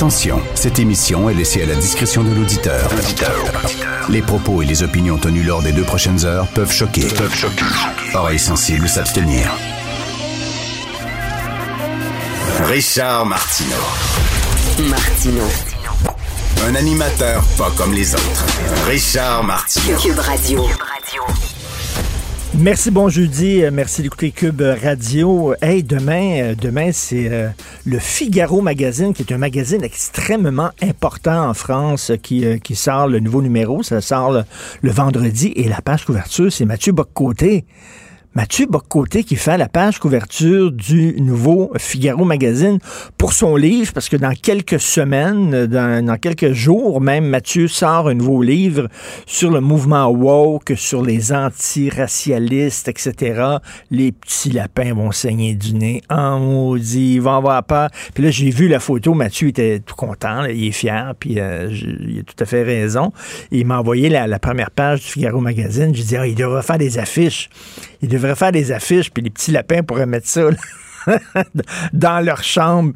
Attention, cette émission est laissée à la discrétion de l'auditeur. Les propos et les opinions tenues lors des deux prochaines heures peuvent choquer. Peuvent choquer. Oreilles sensibles s'abstenir. Richard Martineau. Martino. Un animateur pas comme les autres. Richard Martineau. Cube Radio. Merci, bon jeudi. Merci d'écouter Cube Radio. Hey, demain, euh, demain c'est euh, le Figaro Magazine, qui est un magazine extrêmement important en France, qui, euh, qui sort le nouveau numéro. Ça sort le, le vendredi. Et la page couverture, c'est Mathieu Boccoté. Mathieu Boccoté qui fait la page couverture du nouveau Figaro Magazine pour son livre, parce que dans quelques semaines, dans, quelques jours même, Mathieu sort un nouveau livre sur le mouvement woke, sur les antiracialistes, etc. Les petits lapins vont saigner du nez. En maudit, ils vont avoir peur. Puis là, j'ai vu la photo, Mathieu était tout content, il est fier, puis euh, il a tout à fait raison. Il m'a envoyé la, première page du Figaro Magazine. J'ai dit, ah, il devrait faire des affiches. Devrait faire des affiches, puis les petits lapins pourraient mettre ça là, dans leur chambre.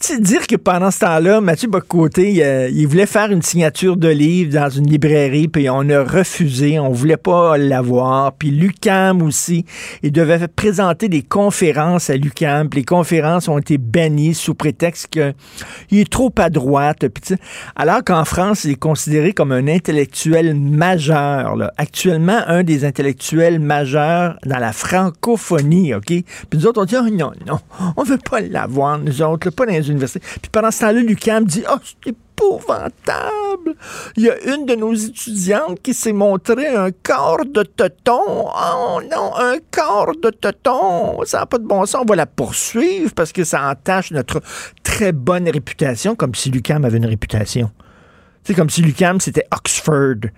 Tu sais, dire que pendant ce temps-là, Mathieu Bocoté, il, euh, il voulait faire une signature de livre dans une librairie, puis on a refusé, on voulait pas l'avoir. Puis Lucam aussi, il devait présenter des conférences à Lucam, puis les conférences ont été bannies sous prétexte qu'il est trop à droite. Puis alors qu'en France, il est considéré comme un intellectuel majeur. là. Actuellement, un des intellectuels majeurs dans la francophonie, OK? Puis nous autres, on dit, oh non, non, on veut pas l'avoir, nous autres, pas dans les universités. Puis pendant ce temps-là, Lucam dit, oh, c'est épouvantable. Il y a une de nos étudiantes qui s'est montré un corps de teton. Oh non, un corps de teton. Ça n'a pas de bon sens. On va la poursuivre parce que ça entache notre très bonne réputation, comme si Lucam avait une réputation. C'est comme si Lucam, c'était Oxford.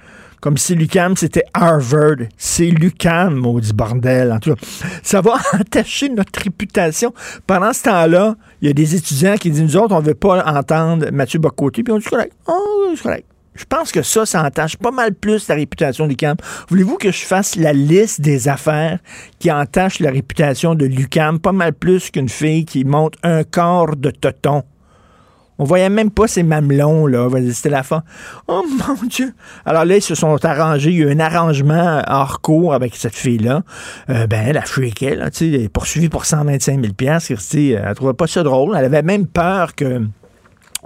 Comme si Lucam, c'était Harvard. C'est Lucam, maudit bordel. En tout cas, ça va entacher notre réputation. Pendant ce temps-là, il y a des étudiants qui disent, nous autres, on ne veut pas entendre Mathieu Bocoté. Puis on dit, correct. C'est correct. Je pense que ça, ça entache pas mal plus la réputation de Lucam. Voulez-vous que je fasse la liste des affaires qui entachent la réputation de Lucam pas mal plus qu'une fille qui monte un corps de toton? On voyait même pas ses mamelons, là. C'était la fin. Oh mon Dieu! Alors là, ils se sont arrangés. Il y a eu un arrangement hors cours avec cette fille-là. Euh, ben, elle a freaké, là. Tu sais, poursuivie pour 125 000 Christy, elle trouvait pas ça drôle. Elle avait même peur que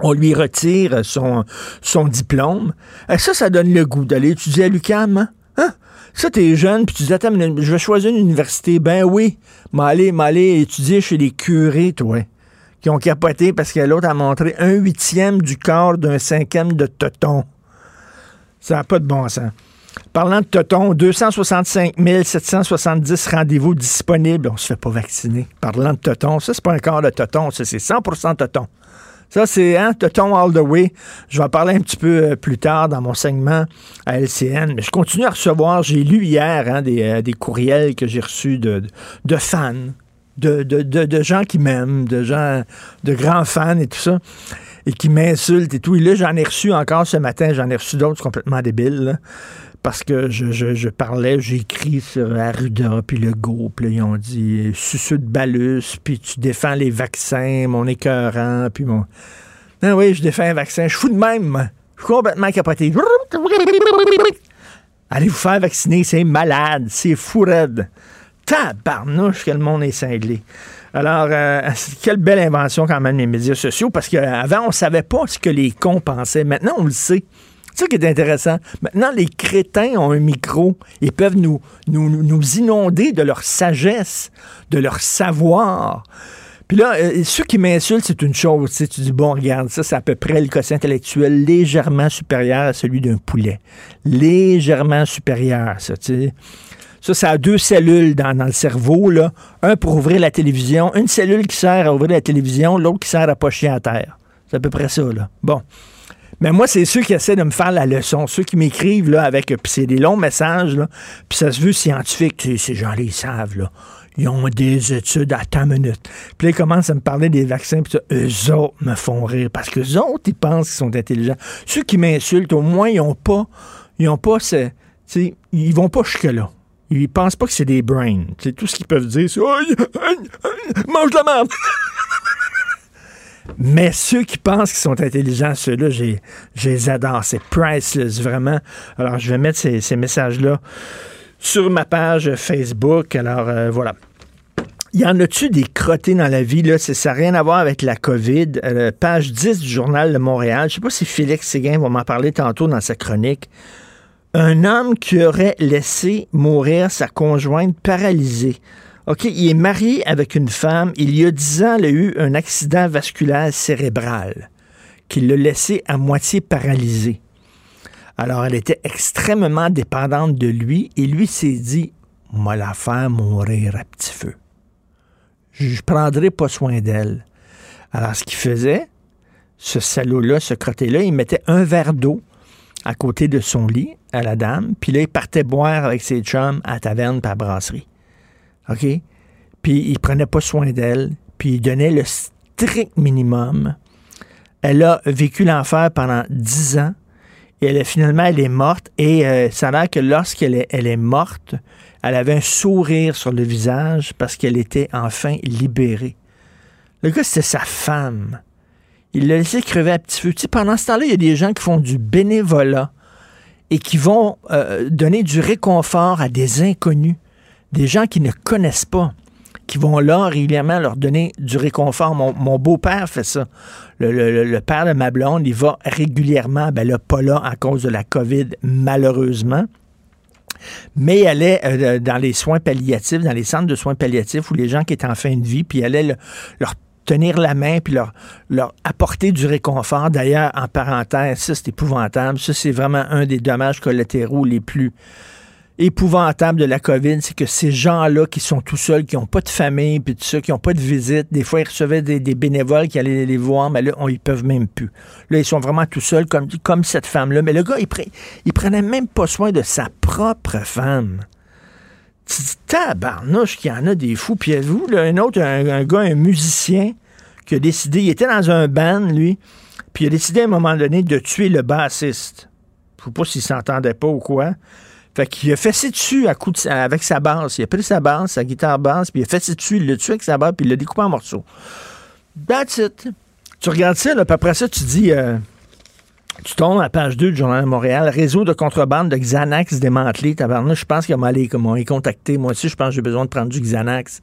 on lui retire son, diplôme. Et ça, ça donne le goût d'aller étudier à l'UQAM, hein? Hein? Ça, t'es jeune, puis tu dis, attends, je vais choisir une université. Ben oui, m'aller, m'aller étudier chez les curés, toi qui ont capoté parce que l'autre a montré un huitième du corps d'un cinquième de Toton. Ça n'a pas de bon sens. Parlant de Toton, 265 770 rendez-vous disponibles. On se fait pas vacciner. Parlant de Toton, ça, c'est pas un corps de Toton, ça, c'est 100% Toton. Ça, c'est hein, Toton all the way. Je vais en parler un petit peu euh, plus tard dans mon segment à LCN. Mais je continue à recevoir, j'ai lu hier hein, des, euh, des courriels que j'ai reçus de fans de, gens qui m'aiment, de gens, de grands fans et tout ça, et qui m'insultent et tout. Et là, j'en ai reçu encore ce matin, j'en ai reçu d'autres complètement débiles, parce que je, je, je parlais, j'ai écrit sur Arruda, puis le go, puis ils ont dit suceux de balus, puis tu défends les vaccins, mon écœurant, puis mon. Non, oui, je défends un vaccin, je suis fou de même. Je suis complètement capoté. Allez vous faire vacciner, c'est malade, c'est fou raide. Tabarnouche que le monde est cinglé. Alors, euh, quelle belle invention quand même les médias sociaux, parce qu'avant, on ne savait pas ce que les cons pensaient. Maintenant, on le sait. C'est ça qui est intéressant. Maintenant, les crétins ont un micro. Ils peuvent nous, inonder de leur sagesse, de leur savoir. Puis là, euh, ceux qui m'insultent, c'est une chose. Tu, tu dis, bon, regarde, ça, c'est à peu près le quotient intellectuel légèrement supérieur à celui d'un poulet. Légèrement supérieur, ça, tu sais. Ça, ça a deux cellules dans, le cerveau, là. Un pour ouvrir la télévision, une cellule qui sert à ouvrir la télévision, l'autre qui sert à pocher à terre. C'est à peu près ça, là. Bon. Mais moi, c'est ceux qui essaient de me faire la leçon, ceux qui m'écrivent, là, avec. Puis c'est des longs messages, là. Puis ça se veut scientifique. Ces gens-là, ils savent, là. Ils ont des études à tant minutes. Puis là, ils commencent à me parler des vaccins. Puis ça, eux autres me font rire. Parce que eux autres, ils pensent qu'ils sont intelligents. Ceux qui m'insultent, au moins, ils n'ont pas. Ils ont pas ils vont pas jusque-là. Ils pensent pas que c'est des brains. C'est tout ce qu'ils peuvent dire, c'est oh, mange la merde. Mais ceux qui pensent qu'ils sont intelligents, ceux-là, je les adore. C'est priceless, vraiment. Alors, je vais mettre ces, messages-là sur ma page Facebook. Alors, euh, voilà. Y en a-tu des crottés dans la vie? Là? Ça n'a rien à voir avec la COVID. Euh, page 10 du Journal de Montréal. Je ne sais pas si Félix Séguin va m'en parler tantôt dans sa chronique. Un homme qui aurait laissé mourir sa conjointe paralysée. OK, il est marié avec une femme. Il y a dix ans, il a eu un accident vasculaire cérébral qui l'a laissé à moitié paralysé. Alors, elle était extrêmement dépendante de lui et lui s'est dit, moi la faire mourir à petit feu. Je ne prendrai pas soin d'elle. Alors, ce qu'il faisait, ce salaud-là, ce crotté-là, il mettait un verre d'eau à côté de son lit à la dame, puis là, il partait boire avec ses chums à taverne par brasserie. OK? Puis il prenait pas soin d'elle, puis il donnait le strict minimum. Elle a vécu l'enfer pendant dix ans, et elle, finalement, elle est morte, et euh, ça a l'air que lorsqu'elle est, elle est morte, elle avait un sourire sur le visage parce qu'elle était enfin libérée. Le gars, c'était sa femme. Il l'a laissé crever à petit feu. Pendant ce temps-là, il y a des gens qui font du bénévolat et qui vont euh, donner du réconfort à des inconnus, des gens qui ne connaissent pas, qui vont là régulièrement leur donner du réconfort. Mon, beau-père fait ça. Le, père de ma blonde, il va régulièrement, ben là, pas là à cause de la COVID, malheureusement. Mais elle est euh, dans les soins palliatifs, dans les centres de soins palliatifs où les gens qui étaient en fin de vie, puis elle allait leur tenir la main puis leur, apporter du réconfort. D'ailleurs, en parenthèse, ça c'est épouvantable. Ça, c'est vraiment un des dommages collatéraux les plus épouvantables de la COVID, c'est que ces gens-là qui sont tout seuls, qui n'ont pas de famille, puis tout ça, qui n'ont pas de visite, des fois ils recevaient des, bénévoles qui allaient les voir, mais là, on, ils peuvent même plus. Là, ils sont vraiment tout seuls, comme, comme cette femme-là. Mais le gars, il, il prenait même pas soin de sa propre femme. Tu dis, tabarnouche qu'il y en a des fous. Puis vous, un autre, un, gars, un musicien, qui a décidé, il était dans un band, lui, puis il a décidé à un moment donné de tuer le bassiste. Je sais pas s'il s'entendait pas ou quoi. Fait qu'il a fessé dessus à avec sa basse. Il a pris sa basse, sa guitare basse, puis il a fessé dessus, il l'a tué avec sa basse, puis il l'a découpé en morceaux. That's it. Tu regardes ça, là, puis après ça, tu dis... Euh, tu tombes à page 2 du Journal de Montréal, réseau de contrebande de Xanax démantelé. Je pense qu'il m'a les contacter. Moi aussi, je pense que j'ai besoin de prendre du Xanax.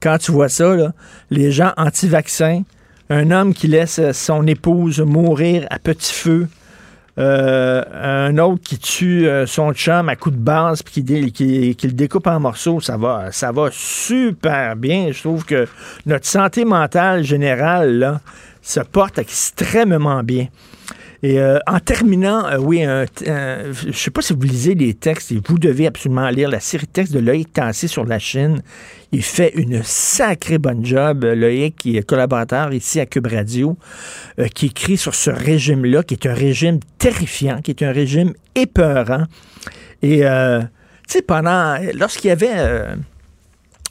Quand tu vois ça, les gens anti-vaccins, un homme qui laisse son épouse mourir à petit feu, euh, un autre qui tue euh, son chum à coup de base puis qui, qui, le découpe en morceaux, ça va, ça va super bien. Je trouve que notre santé mentale générale là, se porte extrêmement bien. Et euh, en terminant, euh, oui, je ne sais pas si vous lisez les textes, et vous devez absolument lire la série de textes de Loïc Tassé sur la Chine. Il fait une sacrée bonne job, Loïc, qui est collaborateur ici à Cube Radio, euh, qui écrit sur ce régime-là, qui est un régime terrifiant, qui est un régime épeurant. Et, tu sais, pendant, lorsqu'il y avait...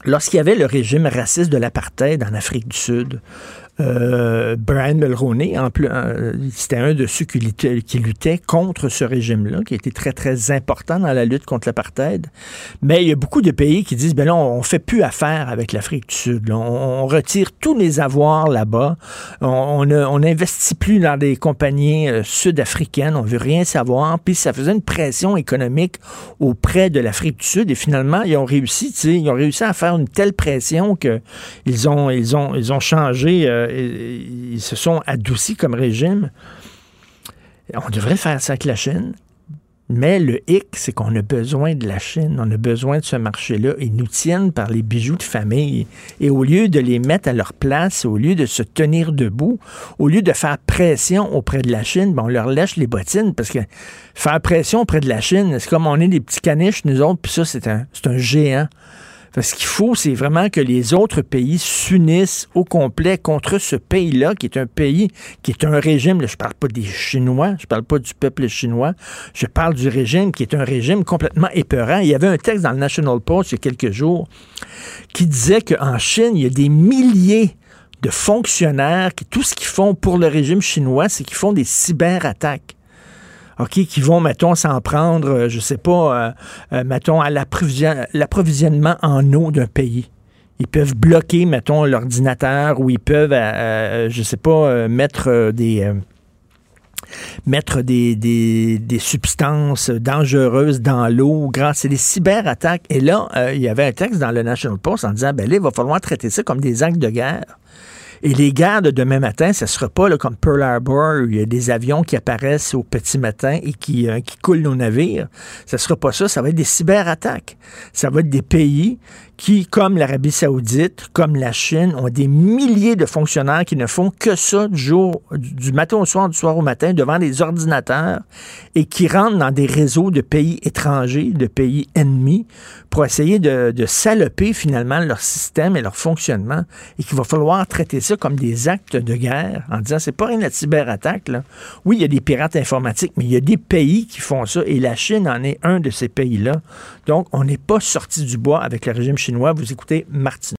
Lorsqu'il y avait le régime raciste de l'apartheid en Afrique du Sud, euh, Brian Mulroney, euh, c'était un de ceux qui luttait, qui luttait contre ce régime-là, qui était très, très important dans la lutte contre l'apartheid. Mais il y a beaucoup de pays qui disent, ben là, on, fait plus affaire avec l'Afrique du Sud. On, retire tous les avoirs là-bas. On n'investit plus dans des compagnies euh, sud-africaines. On veut rien savoir. Puis ça faisait une pression économique auprès de l'Afrique du Sud. Et finalement, ils ont réussi, ils ont réussi à faire une telle pression qu'ils ont, ils ont, ils ont changé ils se sont adoucis comme régime. On devrait faire ça avec la Chine. Mais le hic, c'est qu'on a besoin de la Chine, on a besoin de ce marché-là. Ils nous tiennent par les bijoux de famille. Et au lieu de les mettre à leur place, au lieu de se tenir debout, au lieu de faire pression auprès de la Chine, ben, on leur lèche les bottines parce que faire pression auprès de la Chine, c'est comme on est des petits caniches, nous autres, puis ça, c'est un géant. Ce qu'il faut, c'est vraiment que les autres pays s'unissent au complet contre ce pays-là, qui est un pays, qui est un régime, je parle pas des Chinois, je parle pas du peuple chinois, je parle du régime qui est un régime complètement épeurant. Il y avait un texte dans le National Post il y a quelques jours qui disait qu'en Chine, il y a des milliers de fonctionnaires qui, tout ce qu'ils font pour le régime chinois, c'est qu'ils font des cyberattaques. OK, qui vont, mettons, s'en prendre, euh, je sais pas, euh, euh, mettons, à l'approvisionnement en eau d'un pays. Ils peuvent bloquer, mettons, l'ordinateur ou ils peuvent, euh, je sais pas, mettre des mettre des, des, des, substances dangereuses dans l'eau. C'est des cyberattaques. Et là, il y avait un texte dans le National Post en disant, ben là, il va falloir traiter ça comme des actes de guerre. Et les guerres de demain matin, ce ne sera pas comme Pearl Harbor, où il y a des avions qui apparaissent au petit matin et qui, qui coulent nos navires. Ce ne sera pas ça, ça va être des cyberattaques. Ça va être des pays qui, comme l'Arabie saoudite, comme la Chine, ont des milliers de fonctionnaires qui ne font que ça du jour, du matin au soir, du soir au matin, devant des ordinateurs et qui rentrent dans des réseaux de pays étrangers, de pays ennemis, pour essayer de, de saloper finalement leur système et leur fonctionnement et qu'il va falloir traiter ça comme des actes de guerre en disant c'est pas rien la cyberattaque. Oui, il y a des pirates informatiques, mais il y a des pays qui font ça et la Chine en est un de ces pays-là. Donc, on n'est pas sorti du bois avec le régime chinois. Vous écoutez Martin.